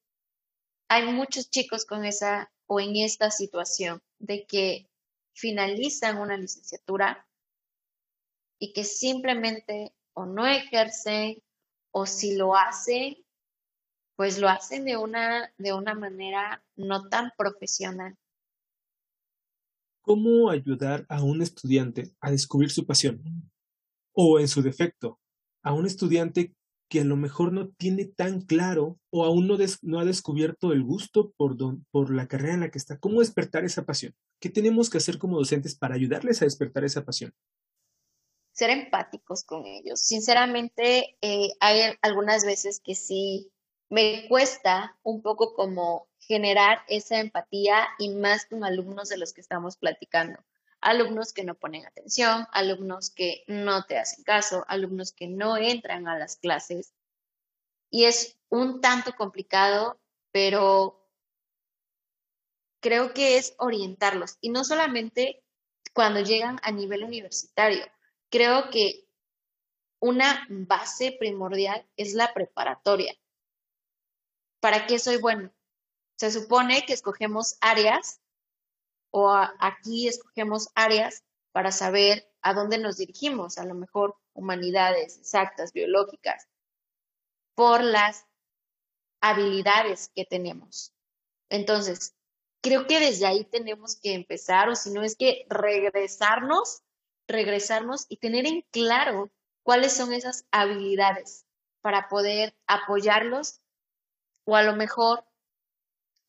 Speaker 2: hay muchos chicos con esa o en esta situación de que finalizan una licenciatura y que simplemente o no ejercen o si lo hacen, pues lo hacen de una, de una manera no tan profesional.
Speaker 1: ¿Cómo ayudar a un estudiante a descubrir su pasión? O en su defecto, a un estudiante que a lo mejor no tiene tan claro o aún no, ha descubierto el gusto por, por la carrera en la que está. ¿Cómo despertar esa pasión? ¿Qué tenemos que hacer como docentes para ayudarles a despertar esa pasión?
Speaker 2: ser empáticos con ellos. Sinceramente, eh, hay algunas veces que sí me cuesta un poco como generar esa empatía y más con alumnos de los que estamos platicando. Alumnos que no ponen atención, alumnos que no te hacen caso, alumnos que no entran a las clases. Y es un tanto complicado, pero creo que es orientarlos. Y no solamente cuando llegan a nivel universitario, creo que una base primordial es la preparatoria. ¿Para qué soy bueno? Se supone que escogemos áreas o aquí escogemos áreas para saber a dónde nos dirigimos, a lo mejor humanidades exactas, biológicas, por las habilidades que tenemos. Entonces, creo que desde ahí tenemos que empezar, o si no es que regresarnos regresarnos y tener en claro cuáles son esas habilidades para poder apoyarlos o a lo mejor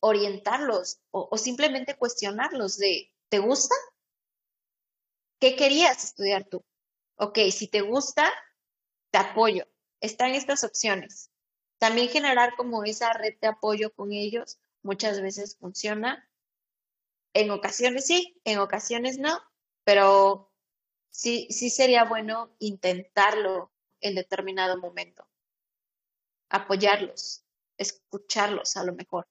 Speaker 2: orientarlos o, simplemente cuestionarlos de, ¿te gusta? ¿Qué querías estudiar tú? Ok, si te gusta, te apoyo. Están estas opciones. También generar como esa red de apoyo con ellos muchas veces funciona. En ocasiones sí, en ocasiones no, pero sí, sí sería bueno intentarlo en determinado momento. Apoyarlos, escucharlos a lo mejor.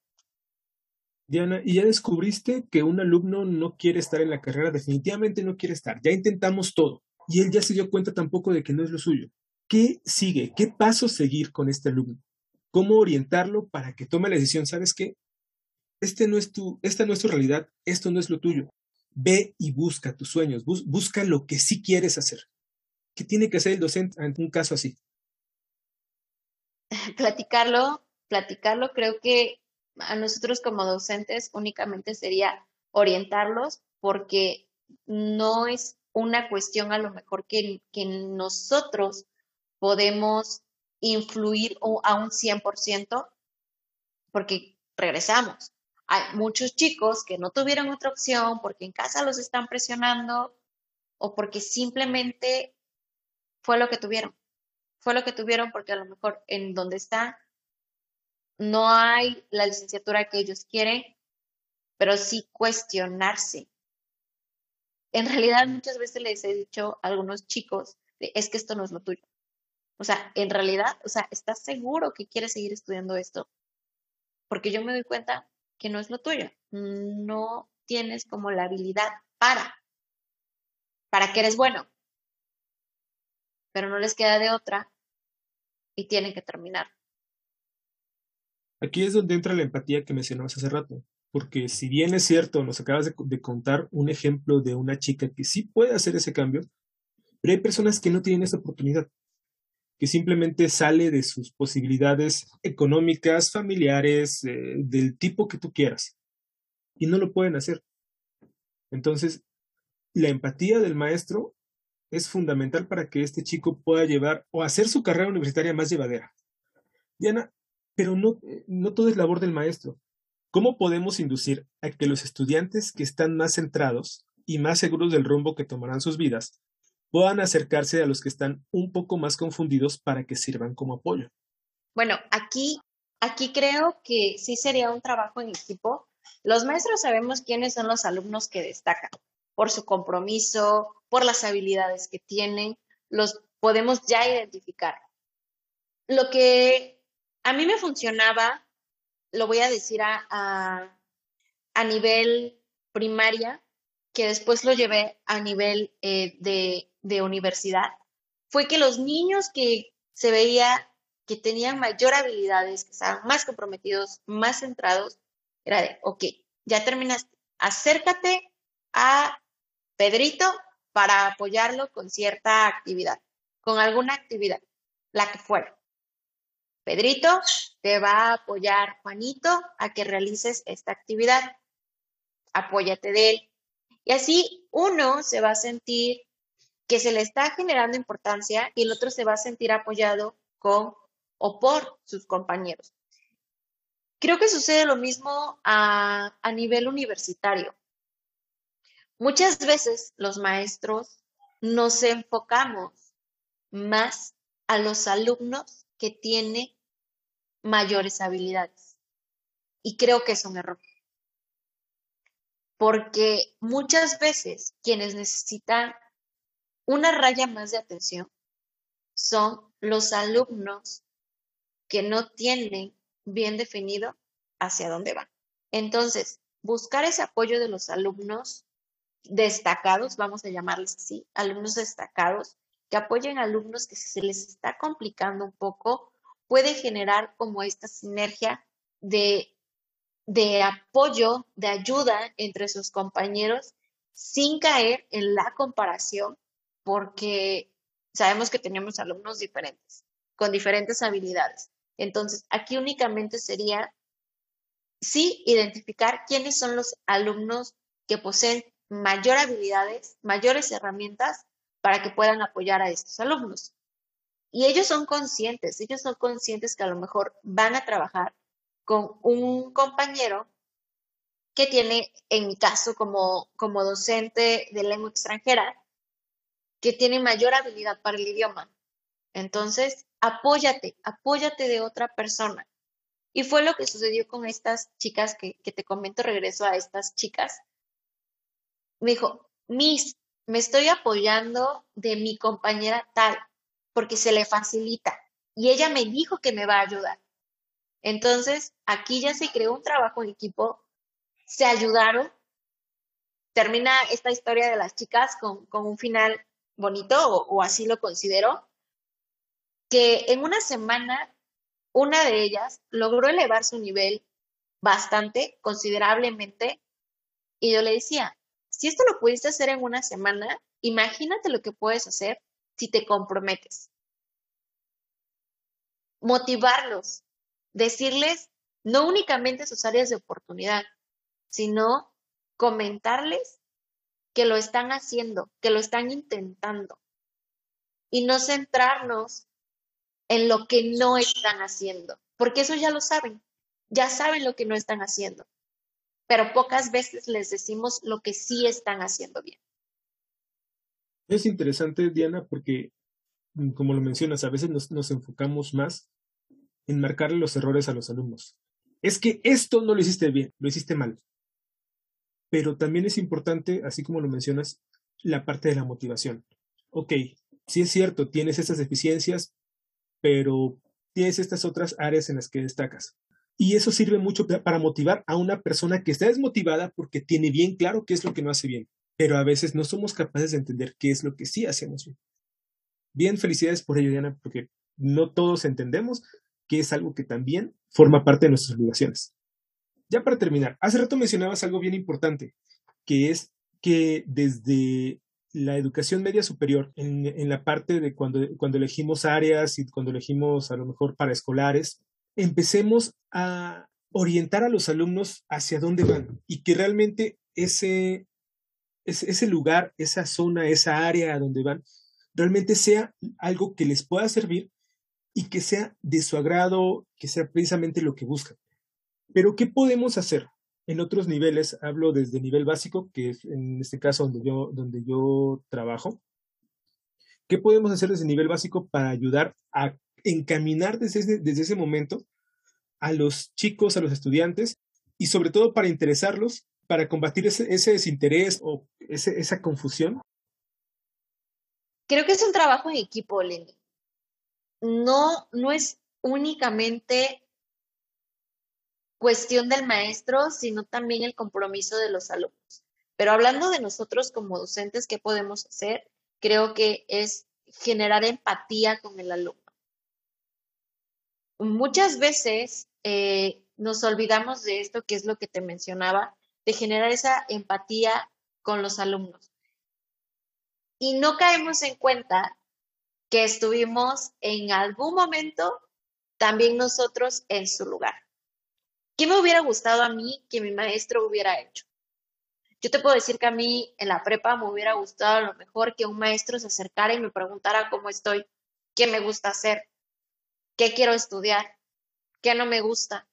Speaker 1: Diana, ¿y ya descubriste que un alumno no quiere estar en la carrera? Definitivamente no quiere estar. Ya intentamos todo. Y él ya se dio cuenta tampoco de que no es lo suyo. ¿Qué sigue? ¿Qué paso seguir con este alumno? ¿Cómo orientarlo para que tome la decisión? ¿Sabes qué? Este no es tu, esta no es tu realidad, esto no es lo tuyo. Ve y busca tus sueños, busca lo que sí quieres hacer. ¿Qué tiene que hacer el docente en un caso así?
Speaker 2: Platicarlo, platicarlo, creo que a nosotros como docentes únicamente sería orientarlos porque no es una cuestión a lo mejor que, que nosotros podemos influir a un 100%, porque regresamos. Hay muchos chicos que no tuvieron otra opción porque en casa los están presionando o porque simplemente fue lo que tuvieron. Fue lo que tuvieron porque a lo mejor en donde están no hay la licenciatura que ellos quieren, pero sí cuestionarse. En realidad muchas veces les he dicho a algunos chicos, es que esto no es lo tuyo. O sea, en realidad, o sea, ¿estás seguro que quieres seguir estudiando esto? Porque yo me doy cuenta que no es lo tuyo. No tienes como la habilidad para, para que eres bueno. Pero no les queda de otra y tienen que terminar.
Speaker 1: Aquí es donde entra la empatía que mencionabas hace rato, porque si bien es cierto, nos acabas de, contar un ejemplo de una chica que sí puede hacer ese cambio, pero hay personas que no tienen esa oportunidad que simplemente sale de sus posibilidades económicas, familiares, eh, del tipo que tú quieras. Y no lo pueden hacer. Entonces, la empatía del maestro es fundamental para que este chico pueda llevar o hacer su carrera universitaria más llevadera. Diana, pero no, no todo es labor del maestro. ¿Cómo podemos inducir a que los estudiantes que están más centrados y más seguros del rumbo que tomarán sus vidas puedan acercarse a los que están un poco más confundidos para que sirvan como apoyo.
Speaker 2: Bueno, aquí, aquí creo que sí sería un trabajo en equipo. Los maestros sabemos quiénes son los alumnos que destacan por su compromiso, por las habilidades que tienen, los podemos ya identificar. Lo que a mí me funcionaba, lo voy a decir a, a, nivel primaria, que después lo llevé a nivel eh, de de universidad fue que los niños que se veía que tenían mayor habilidades, que estaban más comprometidos, más centrados, era de, ok, ya terminaste, acércate a Pedrito para apoyarlo con cierta actividad, con alguna actividad, la que fuera. Pedrito te va a apoyar Juanito a que realices esta actividad. Apóyate de él. Y así uno se va a sentir que se le está generando importancia y el otro se va a sentir apoyado con o por sus compañeros. Creo que sucede lo mismo a, a nivel universitario. Muchas veces los maestros nos enfocamos más a los alumnos que tienen mayores habilidades. Y creo que es un error. Porque muchas veces quienes necesitan una raya más de atención son los alumnos que no tienen bien definido hacia dónde van. Entonces, buscar ese apoyo de los alumnos destacados, vamos a llamarles así, alumnos destacados, que apoyen a alumnos que se les está complicando un poco, puede generar como esta sinergia de, apoyo, de ayuda entre sus compañeros sin caer en la comparación porque sabemos que tenemos alumnos diferentes, con diferentes habilidades. Entonces, aquí únicamente sería, sí, identificar quiénes son los alumnos que poseen mayor habilidades, mayores herramientas para que puedan apoyar a estos alumnos. Y ellos son conscientes, ellos son conscientes que a lo mejor van a trabajar con un compañero que tiene, en mi caso, como, como docente de lengua extranjera, que tiene mayor habilidad para el idioma. Entonces, apóyate, apóyate de otra persona. Y fue lo que sucedió con estas chicas que, que te comento, regreso a estas chicas. Me dijo, Miss, me estoy apoyando de mi compañera tal, porque se le facilita. Y ella me dijo que me va a ayudar. Entonces, aquí ya se creó un trabajo en equipo, se ayudaron. Termina esta historia de las chicas con, un final bonito, o, así lo considero, que en una semana una de ellas logró elevar su nivel bastante, considerablemente, y yo le decía, si esto lo pudiste hacer en una semana, imagínate lo que puedes hacer si te comprometes. Motivarlos, decirles no únicamente sus áreas de oportunidad, sino comentarles que lo están haciendo, que lo están intentando y no centrarnos en lo que no están haciendo, porque eso ya lo saben, ya saben lo que no están haciendo pero pocas veces les decimos lo que sí están haciendo bien.
Speaker 1: Es interesante, Diana, porque, mm, como lo mencionas, a veces nos, enfocamos más en marcarle los errores a los alumnos. Es que esto no lo hiciste bien, lo hiciste mal. Pero también es importante, así como lo mencionas, la parte de la motivación. Ok, sí es cierto, tienes estas deficiencias, pero tienes estas otras áreas en las que destacas. Y eso sirve mucho para motivar a una persona que está desmotivada porque tiene bien claro qué es lo que no hace bien, pero a veces no somos capaces de entender qué es lo que sí hacemos bien. Bien, felicidades por ello, Diana, porque no todos entendemos que es algo que también forma parte de nuestras obligaciones. Ya para terminar, hace rato mencionabas algo bien importante, que es que desde la educación media superior, en, la parte de cuando, cuando elegimos áreas y cuando elegimos a lo mejor para escolares, empecemos a orientar a los alumnos hacia dónde van y que realmente ese, ese, lugar, esa zona, esa área a donde van, realmente sea algo que les pueda servir y que sea de su agrado, que sea precisamente lo que buscan. Pero, ¿qué podemos hacer? En otros niveles, hablo desde nivel básico, que es en este caso donde yo, donde yo trabajo. ¿Qué podemos hacer desde nivel básico para ayudar a encaminar desde ese, desde ese momento a los chicos, a los estudiantes, y sobre todo para interesarlos, para combatir ese, desinterés o esa confusión?
Speaker 2: Creo que es un trabajo en equipo, Lenny. No, no es únicamente cuestión del maestro, sino también el compromiso de los alumnos. Pero hablando de nosotros como docentes, ¿qué podemos hacer? Creo que es generar empatía con el alumno muchas veces eh, nos olvidamos de esto, que es lo que te mencionaba, de generar esa empatía con los alumnos. Y no caemos en cuenta que estuvimos en algún momento también nosotros en su lugar. ¿Qué me hubiera gustado a mí que mi maestro hubiera hecho? Yo te puedo decir que a mí en la prepa me hubiera gustado a lo mejor que un maestro se acercara y me preguntara cómo estoy, qué me gusta hacer, qué quiero estudiar, qué no me gusta.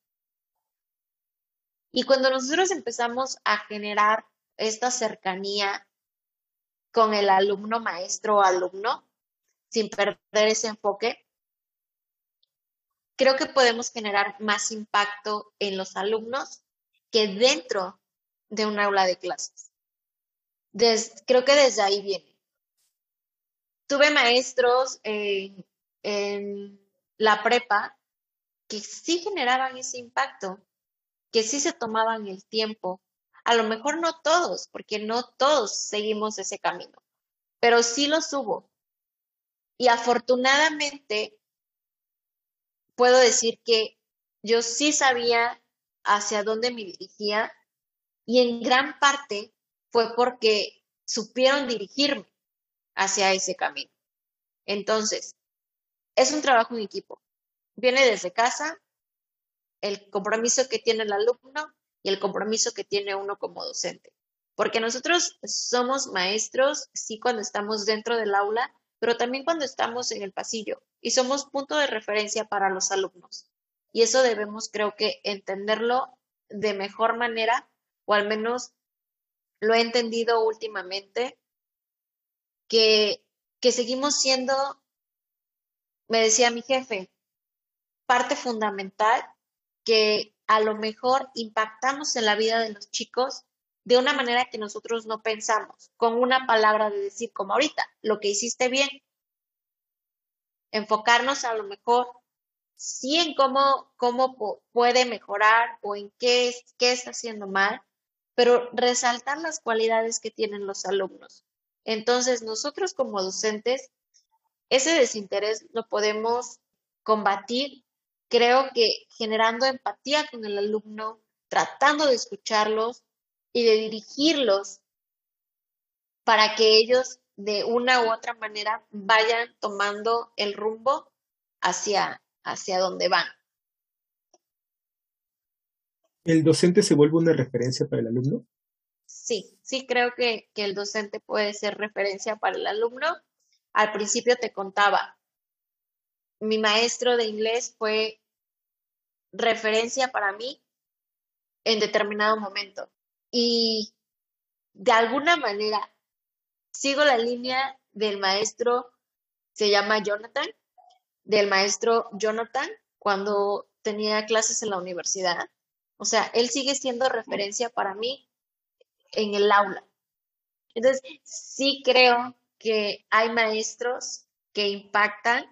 Speaker 2: Y cuando nosotros empezamos a generar esta cercanía con el alumno maestro o alumno, sin perder ese enfoque, creo que podemos generar más impacto en los alumnos que dentro de un aula de clases. creo que desde ahí viene. Tuve maestros en la prepa que sí generaban ese impacto, que sí se tomaban el tiempo. A lo mejor no todos, porque no todos seguimos ese camino, pero sí los hubo. Y afortunadamente puedo decir que yo sí sabía hacia dónde me dirigía y en gran parte fue porque supieron dirigirme hacia ese camino. Entonces, es un trabajo en equipo. Viene desde casa, el compromiso que tiene el alumno y el compromiso que tiene uno como docente. porque nosotros somos maestros, sí, cuando estamos dentro del aula, pero también cuando estamos en el pasillo y somos punto de referencia para los alumnos. Y eso debemos, creo que, entenderlo de mejor manera, o al menos lo he entendido últimamente, que, que seguimos siendo, me decía mi jefe, parte fundamental que a lo mejor impactamos en la vida de los chicos de una manera que nosotros no pensamos, con una palabra de decir, como ahorita, lo que hiciste bien. Enfocarnos a lo mejor sí en cómo, cómo puede mejorar o en qué, qué está haciendo mal, pero resaltar las cualidades que tienen los alumnos. Entonces, nosotros como docentes, ese desinterés lo podemos combatir, creo que generando empatía con el alumno, tratando de escucharlos y de dirigirlos para que ellos de una u otra manera vayan tomando el rumbo hacia, hacia donde van.
Speaker 1: ¿El docente se vuelve una referencia para el alumno?
Speaker 2: Sí, sí creo que, que el docente puede ser referencia para el alumno. Al principio te contaba, mi maestro de inglés fue referencia para mí en determinado momento. Y de alguna manera sigo la línea del maestro, se llama Jonathan, del maestro Jonathan cuando tenía clases en la universidad. O sea, él sigue siendo referencia para mí en el aula. Entonces, sí creo que hay maestros que impactan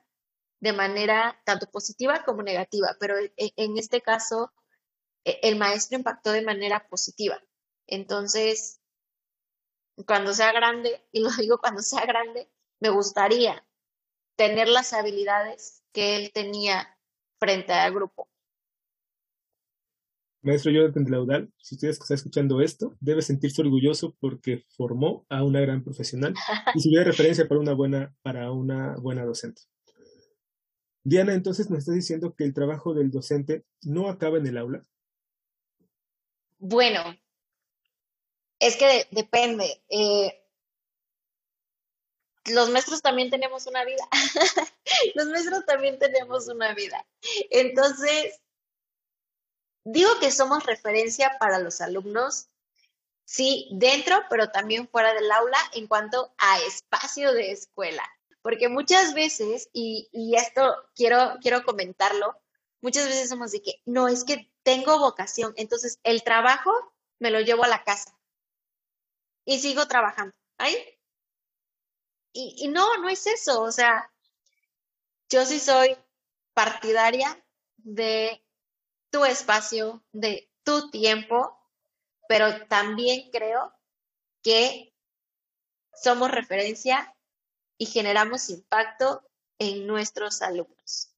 Speaker 2: de manera tanto positiva como negativa, pero e, en este caso, e, el maestro impactó de manera positiva. Entonces, cuando sea grande, y lo digo cuando sea grande, me gustaría tener las habilidades que él tenía frente al grupo.
Speaker 1: Maestro Jonathan Laudal, si usted está escuchando esto, debe sentirse orgulloso porque formó a una gran profesional y sirvió de referencia para una buena, para una buena docente. Diana, entonces nos está diciendo que el trabajo del docente no acaba en el aula.
Speaker 2: Bueno, es que depende. Eh, los maestros también tenemos una vida. los maestros también tenemos una vida. Entonces, Digo que somos referencia para los alumnos, sí, dentro, pero también fuera del aula en cuanto a espacio de escuela. Porque muchas veces, y, esto quiero, quiero comentarlo, muchas veces somos de que, no, es que tengo vocación, entonces el trabajo me lo llevo a la casa y sigo trabajando. ¿Ahí? Y, y no, no es eso, o sea, yo sí soy partidaria de tu espacio, de tu tiempo, pero también creo que somos referencia y generamos impacto en nuestros alumnos.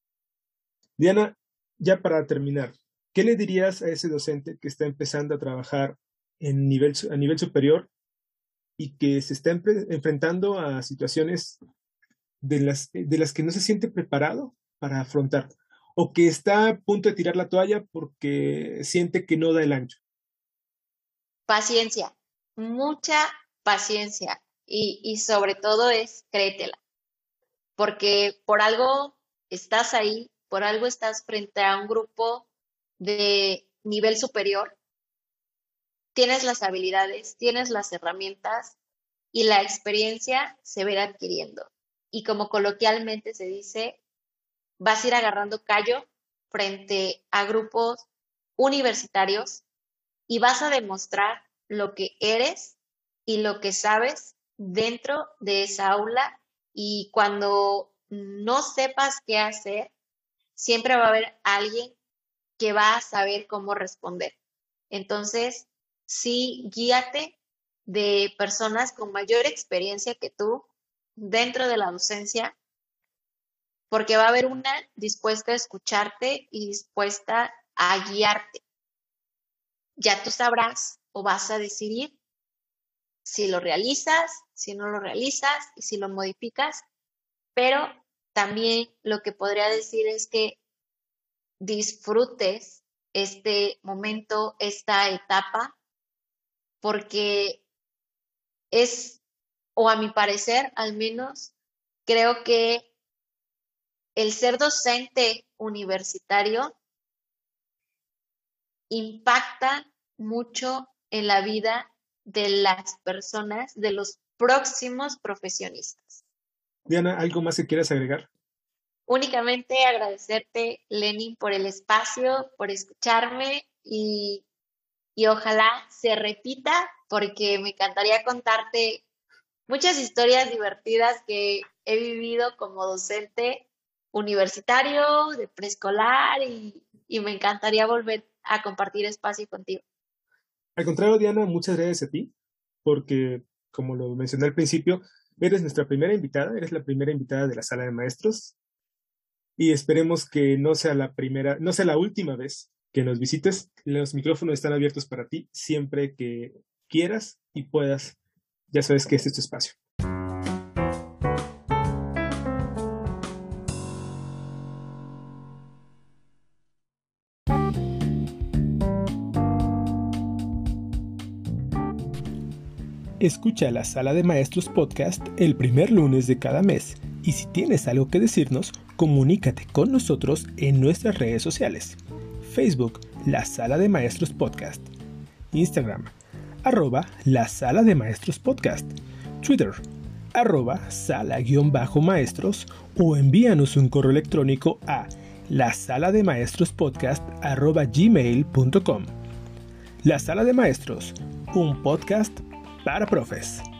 Speaker 1: Diana, ya para terminar, ¿qué le dirías a ese docente que está empezando a trabajar en nivel, a nivel superior y que se está enfrentando a situaciones de las, de las que no se siente preparado para afrontar? o que está a punto de tirar la toalla porque siente que no da el ancho?
Speaker 2: Paciencia, mucha paciencia y, y sobre todo es créetela, porque por algo estás ahí, por algo estás frente a un grupo de nivel superior, tienes las habilidades, tienes las herramientas y la experiencia se va adquiriendo. Y como coloquialmente se dice, vas a ir agarrando callo frente a grupos universitarios y vas a demostrar lo que eres y lo que sabes dentro de esa aula y cuando no sepas qué hacer, siempre va a haber alguien que va a saber cómo responder. Entonces, sí, guíate de personas con mayor experiencia que tú dentro de la docencia porque va a haber una dispuesta a escucharte y dispuesta a guiarte. Ya tú sabrás o vas a decidir si lo realizas, si no lo realizas y si lo modificas, pero también lo que podría decir es que disfrutes este momento, esta etapa, porque es, o a mi parecer al menos, creo que el ser docente universitario impacta mucho en la vida de las personas, de los próximos profesionistas.
Speaker 1: Diana, ¿algo más que quieras agregar?
Speaker 2: Únicamente agradecerte, Lenin, por el espacio, por escucharme y, y ojalá se repita porque me encantaría contarte muchas historias divertidas que he vivido como docente universitario, de preescolar y, y me encantaría volver a compartir espacio contigo.
Speaker 1: Al contrario, Diana, muchas gracias a ti, porque como lo mencioné al principio, eres nuestra primera invitada, eres la primera invitada de la sala de maestros y esperemos que no sea la primera, no sea la última vez que nos visites. Los micrófonos están abiertos para ti siempre que quieras y puedas. Ya sabes que este es tu espacio. Escucha la Sala de Maestros Podcast el primer lunes de cada mes y si tienes algo que decirnos, comunícate con nosotros en nuestras redes sociales. Facebook, La Sala de Maestros Podcast. Instagram, arroba La Sala de Maestros Podcast. Twitter, arroba sala-maestros o envíanos un correo electrónico a la sala de maestros podcast gmail.com. La Sala de Maestros, un podcast para profes.